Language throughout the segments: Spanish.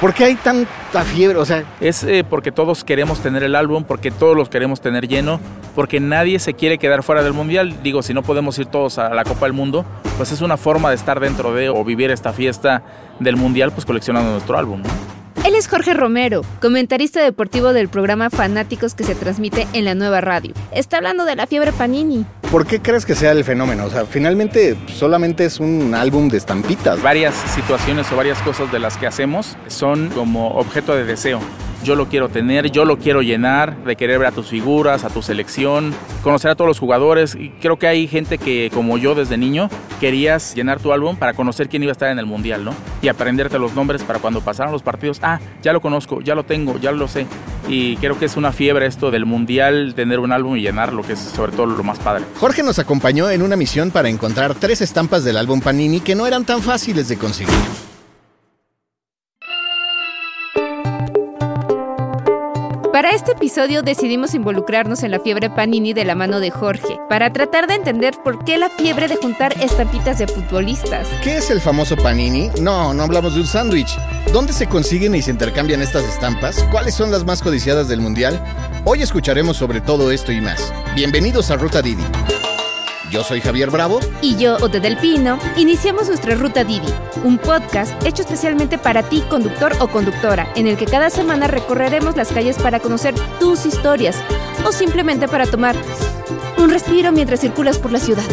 ¿Por qué hay tanta fiebre? O sea, es eh, porque todos queremos tener el álbum, porque todos los queremos tener lleno, porque nadie se quiere quedar fuera del mundial. Digo, si no podemos ir todos a la Copa del Mundo, pues es una forma de estar dentro de o vivir esta fiesta del mundial, pues coleccionando nuestro álbum. Él es Jorge Romero, comentarista deportivo del programa Fanáticos que se transmite en la nueva radio. Está hablando de la fiebre Panini. ¿Por qué crees que sea el fenómeno? O sea, finalmente solamente es un álbum de estampitas. Varias situaciones o varias cosas de las que hacemos son como objeto de deseo yo lo quiero tener, yo lo quiero llenar, de querer ver a tus figuras, a tu selección, conocer a todos los jugadores. Y creo que hay gente que, como yo desde niño, querías llenar tu álbum para conocer quién iba a estar en el mundial, ¿no? Y aprenderte los nombres para cuando pasaran los partidos. Ah, ya lo conozco, ya lo tengo, ya lo sé. Y creo que es una fiebre esto del mundial, tener un álbum y llenarlo, que es sobre todo lo más padre. Jorge nos acompañó en una misión para encontrar tres estampas del álbum Panini que no eran tan fáciles de conseguir. Para este episodio decidimos involucrarnos en la fiebre Panini de la mano de Jorge, para tratar de entender por qué la fiebre de juntar estampitas de futbolistas. ¿Qué es el famoso Panini? No, no hablamos de un sándwich. ¿Dónde se consiguen y se intercambian estas estampas? ¿Cuáles son las más codiciadas del mundial? Hoy escucharemos sobre todo esto y más. Bienvenidos a Ruta Didi. Yo soy Javier Bravo. Y yo, Ote del Pino. Iniciamos nuestra Ruta Didi, un podcast hecho especialmente para ti, conductor o conductora, en el que cada semana recorreremos las calles para conocer tus historias o simplemente para tomar un respiro mientras circulas por la ciudad.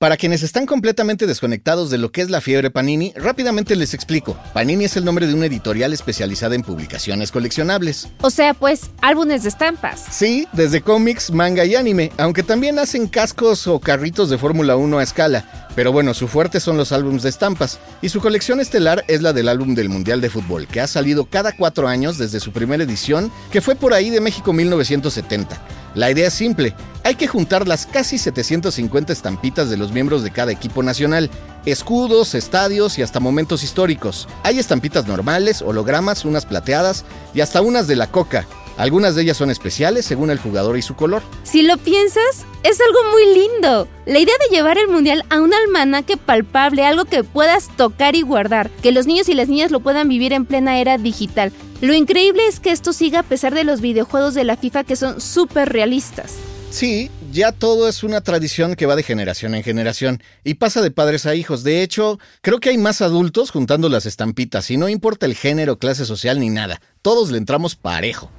Para quienes están completamente desconectados de lo que es la fiebre Panini, rápidamente les explico. Panini es el nombre de una editorial especializada en publicaciones coleccionables. O sea, pues, álbumes de estampas. Sí, desde cómics, manga y anime, aunque también hacen cascos o carritos de Fórmula 1 a escala. Pero bueno, su fuerte son los álbumes de estampas, y su colección estelar es la del álbum del Mundial de Fútbol, que ha salido cada cuatro años desde su primera edición, que fue por ahí de México 1970. La idea es simple, hay que juntar las casi 750 estampitas de los miembros de cada equipo nacional, escudos, estadios y hasta momentos históricos. Hay estampitas normales, hologramas, unas plateadas y hasta unas de la coca. Algunas de ellas son especiales según el jugador y su color. Si lo piensas, es algo muy lindo. La idea de llevar el mundial a un almanaque palpable, algo que puedas tocar y guardar, que los niños y las niñas lo puedan vivir en plena era digital. Lo increíble es que esto siga a pesar de los videojuegos de la FIFA que son súper realistas. Sí, ya todo es una tradición que va de generación en generación y pasa de padres a hijos. De hecho, creo que hay más adultos juntando las estampitas y no importa el género, clase social ni nada. Todos le entramos parejo.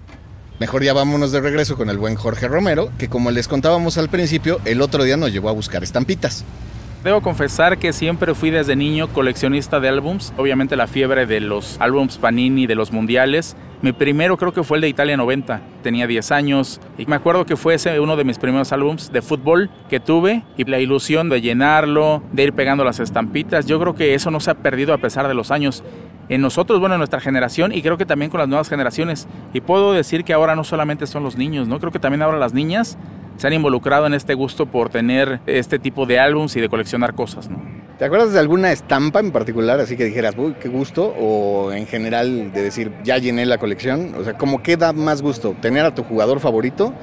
Mejor ya vámonos de regreso con el buen Jorge Romero, que como les contábamos al principio, el otro día nos llevó a buscar estampitas. Debo confesar que siempre fui desde niño coleccionista de álbums. Obviamente la fiebre de los álbums Panini, de los mundiales. Mi primero creo que fue el de Italia 90. Tenía 10 años y me acuerdo que fue ese uno de mis primeros álbums de fútbol que tuve y la ilusión de llenarlo, de ir pegando las estampitas. Yo creo que eso no se ha perdido a pesar de los años en nosotros, bueno, en nuestra generación y creo que también con las nuevas generaciones. Y puedo decir que ahora no solamente son los niños, ¿no? Creo que también ahora las niñas se han involucrado en este gusto por tener este tipo de álbums y de coleccionar cosas, ¿no? ¿Te acuerdas de alguna estampa en particular, así que dijeras, uy, qué gusto? O en general de decir, ya llené la colección. O sea, ¿cómo qué da más gusto? ¿Tener a tu jugador favorito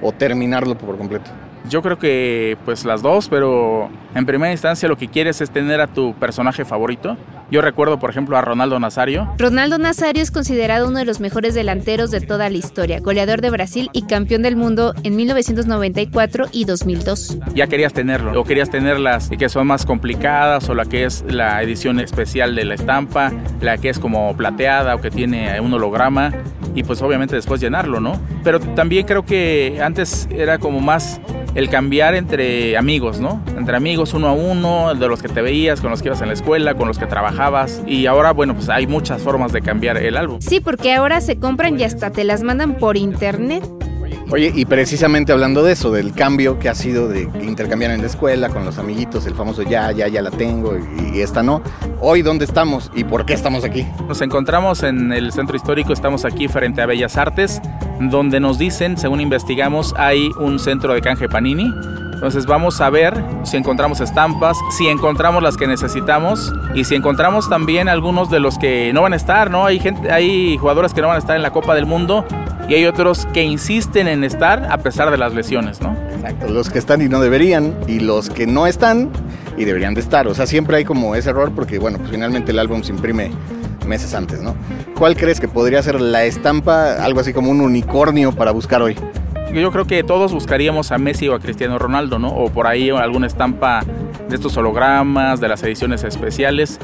o terminarlo por completo? Yo creo que pues las dos, pero en primera instancia lo que quieres es tener a tu personaje favorito. Yo recuerdo, por ejemplo, a Ronaldo Nazario. Ronaldo Nazario es considerado uno de los mejores delanteros de toda la historia, goleador de Brasil y campeón del mundo en 1994 y 2002. Ya querías tenerlo, o querías tener las que son más complicadas, o la que es la edición especial de la estampa, la que es como plateada o que tiene un holograma, y pues obviamente después llenarlo, ¿no? Pero también creo que antes era como más el cambiar entre amigos, ¿no? Entre amigos uno a uno, de los que te veías, con los que ibas en la escuela, con los que trabajabas. Y ahora, bueno, pues hay muchas formas de cambiar el álbum. Sí, porque ahora se compran y hasta te las mandan por internet. Oye, y precisamente hablando de eso, del cambio que ha sido de intercambiar en la escuela con los amiguitos, el famoso ya, ya, ya la tengo y, esta no. Hoy, ¿dónde estamos y por qué estamos aquí? Nos encontramos en el centro histórico, estamos aquí frente a Bellas Artes, donde nos dicen, según investigamos, hay un centro de canje Panini. Entonces vamos a ver si encontramos estampas, si encontramos las que necesitamos y si encontramos también algunos de los que no van a estar, ¿no? Hay gente, hay jugadores que no van a estar en la Copa del Mundo y hay otros que insisten en estar a pesar de las lesiones, ¿no? Exacto, los que están y no deberían y los que no están y deberían de estar. O sea, siempre hay como ese error porque, bueno, pues finalmente el álbum se imprime meses antes, ¿no? ¿Cuál crees que podría ser la estampa, algo así como un unicornio para buscar hoy? Yo creo que todos buscaríamos a Messi o a Cristiano Ronaldo, ¿no? O por ahí alguna estampa de estos hologramas, de las ediciones especiales.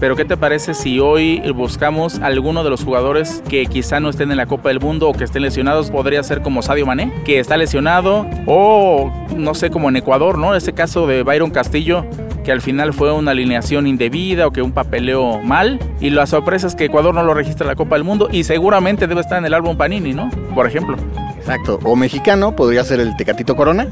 Pero ¿qué te parece si hoy buscamos alguno de los jugadores que quizá no estén en la Copa del Mundo o que estén lesionados? Podría ser como Sadio Mané, que está lesionado, o no sé, como en Ecuador, ¿no? Ese caso de Byron Castillo, que al final fue una alineación indebida o que un papeleo mal. Y la sorpresa es que Ecuador no lo registra en la Copa del Mundo y seguramente debe estar en el álbum Panini, ¿no? Por ejemplo. Exacto. O mexicano, podría ser el Tecatito Corona.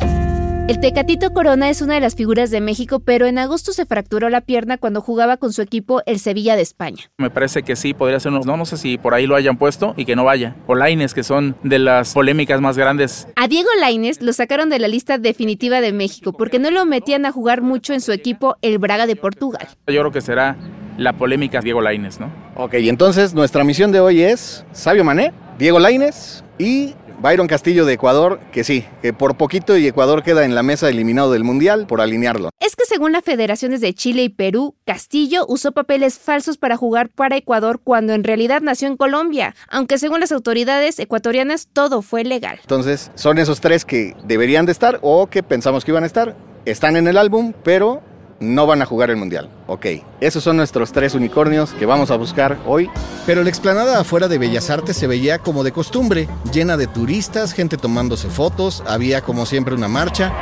El Tecatito Corona es una de las figuras de México, pero en agosto se fracturó la pierna cuando jugaba con su equipo el Sevilla de España. Me parece que sí, podría ser uno. No, no sé si por ahí lo hayan puesto y que no vaya. O Laines, que son de las polémicas más grandes. A Diego Laines lo sacaron de la lista definitiva de México porque no lo metían a jugar mucho en su equipo el Braga de Portugal. Yo creo que será la polémica Diego Laines, ¿no? Ok, entonces nuestra misión de hoy es Sabio Mané, Diego Laines y Byron Castillo de Ecuador, que sí, que por poquito y Ecuador queda en la mesa eliminado del Mundial por alinearlo. Es que según las federaciones de Chile y Perú, Castillo usó papeles falsos para jugar para Ecuador cuando en realidad nació en Colombia, aunque según las autoridades ecuatorianas todo fue legal. Entonces, son esos tres que deberían de estar o que pensamos que iban a estar. Están en el álbum, pero no van a jugar el Mundial. Ok, esos son nuestros tres unicornios que vamos a buscar hoy. Pero la explanada afuera de Bellas Artes se veía como de costumbre, llena de turistas, gente tomándose fotos, había como siempre una marcha.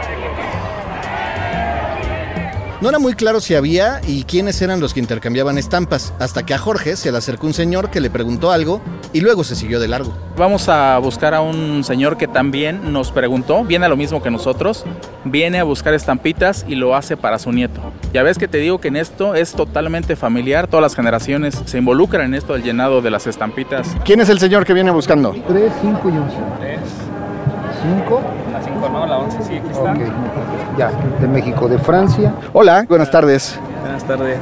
No era muy claro si había y quiénes eran los que intercambiaban estampas, hasta que a Jorge se le acercó un señor que le preguntó algo y luego se siguió de largo. Vamos a buscar a un señor que también nos preguntó, viene a lo mismo que nosotros, viene a buscar estampitas y lo hace para su nieto. Ya ves que te digo que en esto es totalmente familiar, todas las generaciones se involucran en esto del llenado de las estampitas. ¿Quién es el señor que viene buscando? 3, 5 y 11. 3, 5. la 5 no, la 11 sí, aquí está. Ya, de México, de Francia. Hola, buenas tardes. Buenas tardes.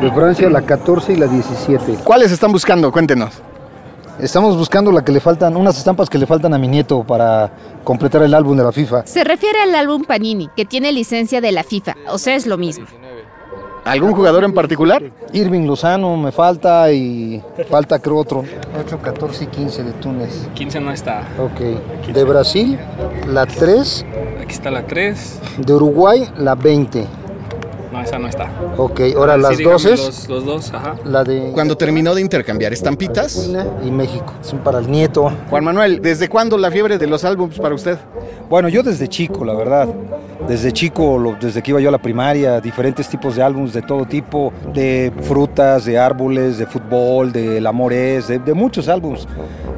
De Francia la 14 y la 17. ¿Cuáles están buscando? Cuéntenos. Estamos buscando la que le faltan, unas estampas que le faltan a mi nieto para completar el álbum de la FIFA. Se refiere al álbum Panini, que tiene licencia de la FIFA, o sea, es lo mismo. ¿Algún jugador en particular? Irving Lozano me falta y falta creo otro. 8, 14 y 15 de Túnez. 15 no está. Ok. De Brasil la 3, Aquí está la 3. de Uruguay la 20. No, esa no está. Ok, ahora las 12, Los, los dos, ajá. la de Cuando terminó de intercambiar estampitas, y México. Son para el nieto. Juan Manuel, ¿desde cuándo la fiebre de los álbumes para usted? Bueno, yo desde chico, la verdad. Desde chico, lo- desde que iba yo a la primaria, diferentes tipos de álbumes de todo tipo, de frutas, de árboles, de fútbol, de El Amor es, de, de muchos álbumes.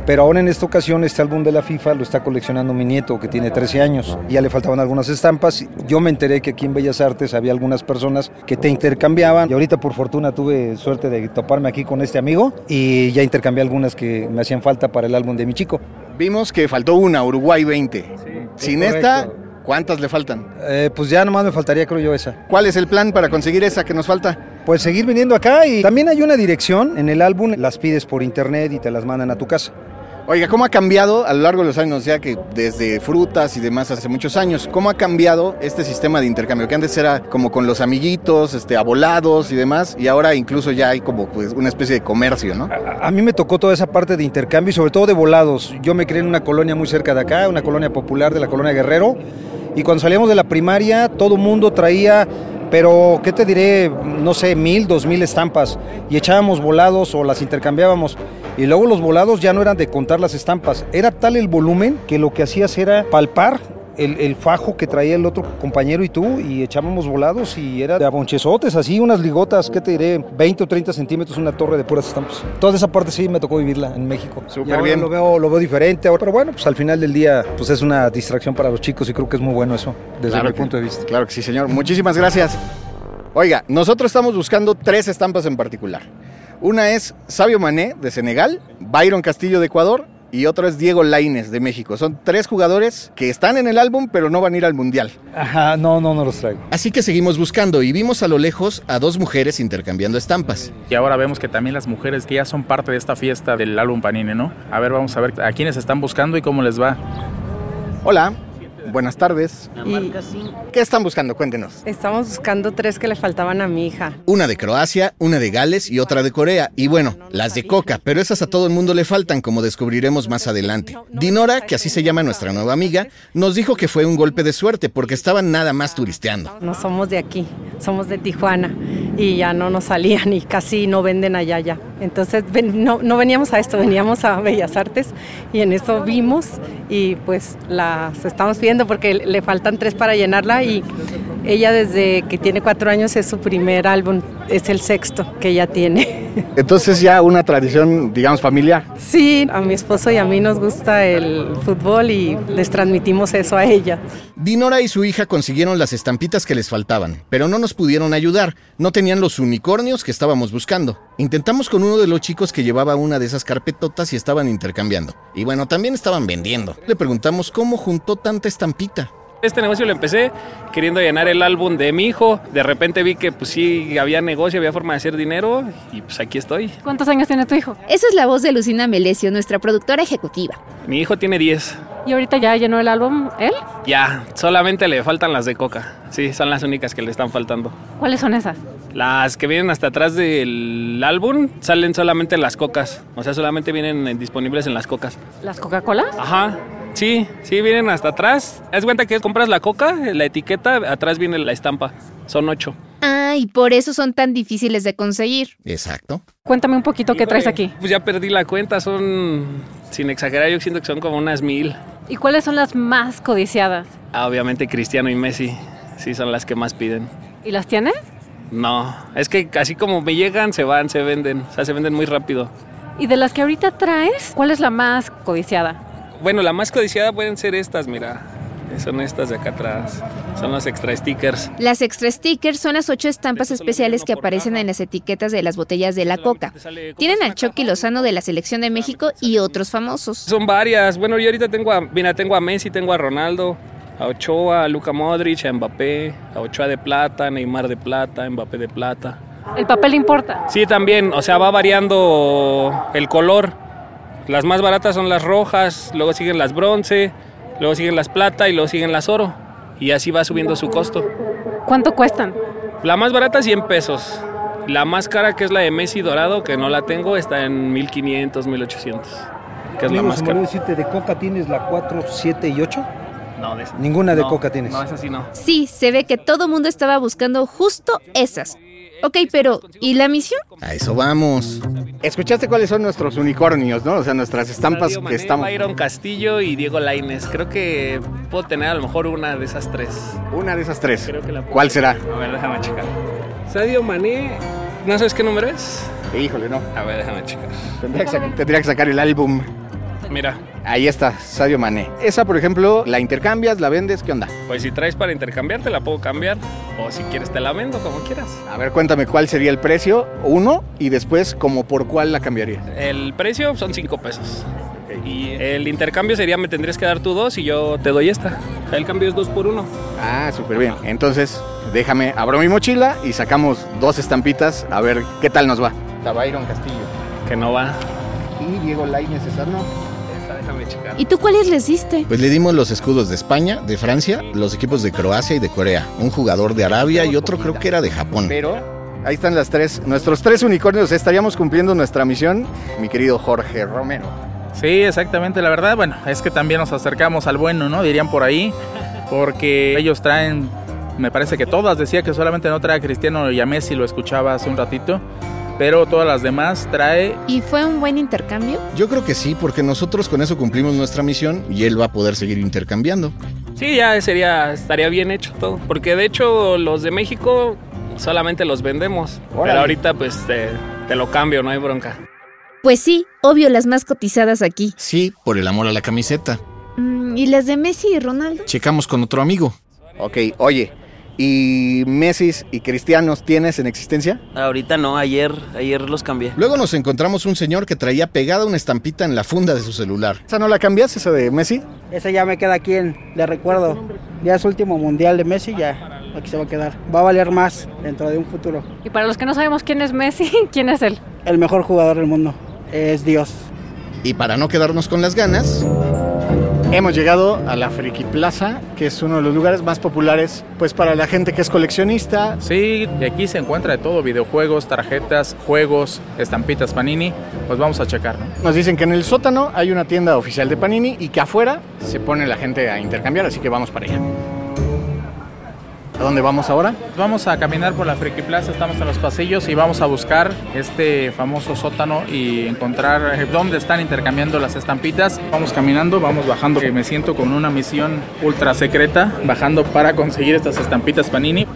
Pero ahora en esta ocasión este álbum de la FIFA lo está coleccionando mi nieto que tiene 13 años. Ya le faltaban algunas estampas. Yo me enteré que aquí en Bellas Artes había algunas personas que te intercambiaban. Y ahorita por fortuna tuve suerte de toparme aquí con este amigo y ya intercambié algunas que me hacían falta para el álbum de mi chico. Vimos que faltó una, Uruguay 20. Sin es esta. ¿cuántas le faltan? Eh, pues ya nomás me faltaría creo yo esa. ¿Cuál es el plan para conseguir esa que nos falta? Pues seguir viniendo acá y también hay una dirección en el álbum, las pides por internet y te las mandan a tu casa. Oiga, ¿cómo ha cambiado a lo largo de los años? Ya que desde frutas y demás hace muchos años, ¿cómo ha cambiado este sistema de intercambio? Que antes era como con los amiguitos, este, abolados y demás, y ahora incluso ya hay como pues, una especie de comercio, ¿no? A, a mí me tocó toda esa parte de intercambio y sobre todo de volados. Yo me crié en una colonia muy cerca de acá, una colonia popular de la colonia Guerrero, y cuando salíamos de la primaria todo mundo traía, pero ¿qué te diré? No sé, mil, dos mil estampas, y echábamos volados o las intercambiábamos. Y luego los volados ya no eran de contar las estampas, era tal el volumen que lo que hacías era palpar el, el fajo que traía el otro compañero y tú y echábamos volados y era de abonchezotes, así unas ligotas, ¿qué te diré? 20 o 30 centímetros, una torre de puras estampas. Toda esa parte sí me tocó vivirla en México. Súper bien. Lo veo, lo veo diferente, ahora, pero bueno, pues al final del día pues es una distracción para los chicos y creo que es muy bueno eso, desde Claro mi que- punto de vista. Claro que sí, señor. Muchísimas gracias. Oiga, nosotros estamos buscando tres estampas en particular. Una es Sabio Mané de Senegal, Byron Castillo de Ecuador y otra es Diego Laines de México. Son tres jugadores que están en el álbum pero no van a ir al Mundial. Ajá, no, no, no los traigo. así que seguimos buscando y vimos a lo lejos a dos mujeres intercambiando estampas. Y ahora vemos que también las mujeres que ya son parte de esta fiesta del álbum Panini, ¿no? A ver, vamos a ver a quiénes están buscando y cómo les va. Hola, buenas tardes. ¿Qué están buscando? Cuéntenos. estamos buscando tres que le faltaban a mi hija. Una de Croacia, una de Gales y otra de Corea. Y bueno, las de Coca, pero esas a todo el mundo le faltan, como descubriremos más adelante. Dinora, que así se llama nuestra nueva amiga, nos dijo que fue un golpe de suerte porque estaban nada más turisteando. No somos de aquí, somos de Tijuana y ya no nos salían y casi no venden allá ya. Entonces ven- no, no veníamos a esto, veníamos a Bellas Artes y en eso vimos y pues las estamos viendo porque le faltan tres para llenarla y ella desde que tiene cuatro años es su primer álbum, es el sexto que ella tiene. Entonces ya una tradición, digamos, familiar. Sí, a mi esposo y a mí nos gusta el fútbol y les transmitimos eso a ella. Dinora y su hija consiguieron las estampitas que les faltaban, pero no nos pudieron ayudar. No tenían los unicornios que estábamos buscando. Intentamos con uno de los chicos que llevaba una de esas carpetotas y estaban intercambiando. Y bueno, también estaban vendiendo. Le preguntamos cómo juntó tanta estampita. Este negocio lo empecé queriendo llenar el álbum de mi hijo. De repente vi que pues sí había negocio, había forma de hacer dinero y pues aquí estoy. ¿Cuántos años tiene tu hijo? Esa es la voz de Lucina Melesio, nuestra productora ejecutiva. Mi hijo tiene 10. ¿Y ahorita ya llenó el álbum él? Ya, solamente le faltan las de coca. Sí, son las únicas que le están faltando. ¿Cuáles son esas? Las que vienen hasta atrás del álbum salen solamente las cocas. O sea, solamente vienen eh, disponibles en las cocas. ¿Las Coca-Cola? Ajá. Sí, sí, vienen hasta atrás. Haz cuenta que compras la coca, la etiqueta, atrás viene la estampa. Son ocho. Ah, y por eso son tan difíciles de conseguir. Exacto. Cuéntame un poquito qué traes aquí. Pues ya perdí la cuenta, son, sin exagerar, yo siento que son como unas mil. ¿Y cuáles son las más codiciadas? Ah, obviamente Cristiano y Messi, sí son las que más piden. ¿Y las tienes? No, es que así como me llegan, se van, se venden, o sea, se venden muy rápido. ¿Y de las que ahorita traes, cuál es la más codiciada? Bueno, la más codiciada pueden ser estas, mira, son estas de acá atrás, son los extra stickers. Las extra stickers son las ocho estampas especiales que aparecen en las etiquetas de las botellas de la coca. Tienen al Chucky Lozano de la Selección de México y otros famosos. Son varias, bueno, yo ahorita tengo a, mira, tengo a Messi, tengo a Ronaldo, a Ochoa, a Luka Modric, a Mbappé, a Ochoa de plata, Neymar de plata, Mbappé de plata. ¿El papel importa? Sí, también, o sea, va variando el color. Las más baratas son las rojas, luego siguen las bronce, luego siguen las plata y luego siguen las oro. Y así va subiendo su costo. ¿Cuánto cuestan? La más barata 100 pesos. La más cara, que es la de Messi dorado, que no la tengo, está en 1500, 1800. Que es la más cara. decirte, ¿de Coca tienes la 4, 7 y 8? No, de esa. Ninguna de No, Coca tienes. No, esa sí no. Sí, se ve que todo mundo estaba buscando justo esas. Ok, pero ¿y la misión? A eso vamos. ¿Escuchaste cuáles son nuestros unicornios, no? O sea, nuestras estampas que Mané, estamos... Byron Castillo y Diego Laines. Creo que puedo tener a lo mejor una de esas tres. Una de esas tres. Creo que la puedo ¿Cuál será? A ver, déjame checar. Sadio Mané, ¿no sabes qué número es? Híjole, no. A ver, déjame checar. Tendría que, sac- tendría que sacar el álbum. Mira, Ahí está, Sadio Mané. Esa, por ejemplo, la intercambias, la vendes, ¿qué onda? pues si traes para intercambiar, te la puedo cambiar. O si quieres, te la vendo, como quieras. A ver, cuéntame cuál sería el precio, uno, y después como por cuál la cambiarías. El precio son 5 pesos. Y el intercambio sería, me tendrías que dar tú dos y yo te doy esta. El cambio es dos por uno. Ah, súper bien. Entonces, déjame, abro mi mochila y sacamos dos estampitas a ver qué tal nos va. Está Byron Castillo. Que no va. Y Diego Lainez, esa no. Esta, déjame checar. ¿Y tú cuáles les diste? Pues le dimos los escudos de España, de Francia, los equipos de Croacia y de Corea. Un jugador de Arabia y otro creo que era de Japón. Pero ahí están las tres, nuestros tres unicornios. Estaríamos cumpliendo nuestra misión, mi querido Jorge Romero. Sí, exactamente. La verdad, bueno, es que también nos acercamos al bueno, ¿no? Dirían por ahí. Porque ellos traen, me parece que todas, decía que solamente no trae a Cristiano y a Messi, lo escuchaba hace un ratito. Pero todas las demás trae ¿Y fue un buen intercambio? Yo creo que sí, porque nosotros con eso cumplimos nuestra misión y él va a poder seguir intercambiando. Sí, ya sería, estaría bien hecho todo. Porque de hecho los de México solamente los vendemos. Órale. Pero ahorita pues te, te lo cambio, no hay bronca. Pues sí, obvio las más cotizadas aquí. Sí, por el amor a la camiseta. Mm, ¿Y las de Messi y Ronaldo? Checamos con otro amigo. Ok, oye, ¿y Messi y Cristianos tienes en existencia? Ahorita no, ayer, ayer los cambié. Luego nos encontramos un señor que traía pegada una estampita en la funda de su celular. ¿Esa no la cambias, esa de Messi? Ese ya me queda aquí en, de recuerdo. Ya es último mundial de Messi, ya aquí se va a quedar. Va a valer más dentro de un futuro. Y para los que no sabemos quién es Messi, ¿quién es él? El mejor jugador del mundo es Dios. Y para no quedarnos con las ganas, Hemos llegado a la Friki Plaza, que es uno de los lugares más populares pues para la gente que es coleccionista. Sí, y aquí se encuentra de todo, videojuegos, tarjetas, juegos, estampitas Panini. Pues vamos a checar, ¿no? Nos dicen que en el sótano hay una tienda oficial de Panini y que afuera se pone la gente a intercambiar, así que vamos para allá. ¿A dónde vamos ahora? Vamos a caminar por la Friki Plaza, estamos en los pasillos y vamos a buscar este famoso sótano y encontrar eh, dónde están intercambiando las estampitas. Vamos caminando, vamos bajando. Me siento con una misión ultra secreta, bajando para conseguir estas estampitas Panini.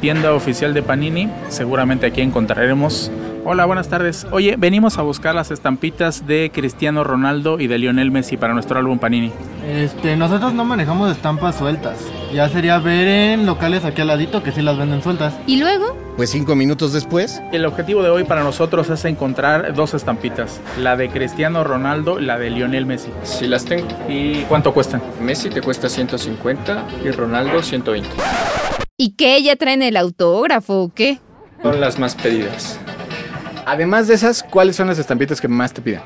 Tienda oficial de Panini, seguramente aquí encontraremos Hola, buenas tardes. Oye, venimos a buscar las estampitas de Cristiano Ronaldo y de Lionel Messi para nuestro álbum Panini. Este, nosotros no manejamos estampas sueltas. Ya sería ver en locales aquí al ladito que sí las venden sueltas. ¿Y luego? Pues cinco minutos después. El objetivo de hoy para nosotros es encontrar dos estampitas. La de Cristiano Ronaldo y la de Lionel Messi. Sí las tengo. ¿Y cuánto cuestan? Messi te cuesta 150 y Ronaldo 120. ¿Y qué? ¿Ya traen el autógrafo o qué? Son las más pedidas. Además de esas, ¿cuáles son las estampitas que más te piden?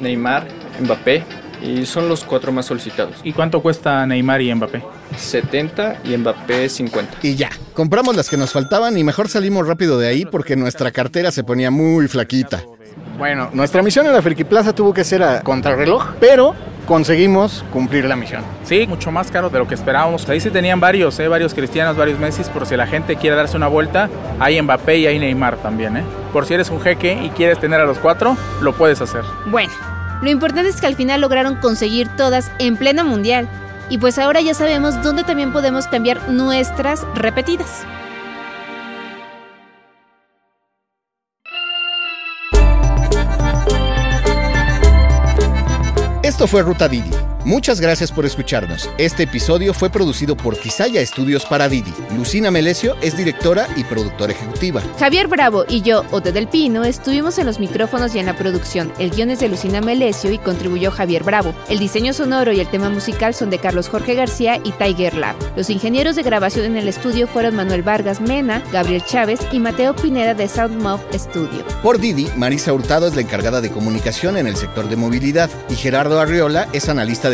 Neymar, Mbappé y son los cuatro más solicitados. ¿Y cuánto cuesta Neymar y Mbappé? 70 y Mbappé 50. Y ya, compramos las que nos faltaban y mejor salimos rápido de ahí porque nuestra cartera se ponía muy flaquita. Bueno, nuestra misión en la Friki Plaza tuvo que ser a contrarreloj, pero conseguimos cumplir la misión. Sí, mucho más caro de lo que esperábamos. Ahí sí tenían varios, ¿eh? varios cristianos, varios Messi, por si la gente quiere darse una vuelta, hay Mbappé y hay Neymar también. ¿eh? Por si eres un jeque y quieres tener a los cuatro, lo puedes hacer. Bueno, lo importante es que al final lograron conseguir todas en pleno mundial. Y pues ahora ya sabemos dónde también podemos cambiar nuestras repetidas. Fue Ruta Didi. Muchas gracias por escucharnos. Este episodio fue producido por Quisaya Estudios para Didi. Lucina Melesio es directora y productora ejecutiva. Javier Bravo y yo, Ote del Pino, estuvimos en los micrófonos y en la producción. El guion es de Lucina Melesio y contribuyó Javier Bravo. El diseño sonoro y el tema musical son de Carlos Jorge García y Tiger Lab. Los ingenieros de grabación en el estudio fueron Manuel Vargas Mena, Gabriel Chávez y Mateo Pineda de Soundmouth Studio. Por Didi, Marisa Hurtado es la encargada de comunicación en el sector de movilidad y Gerardo Arriola es analista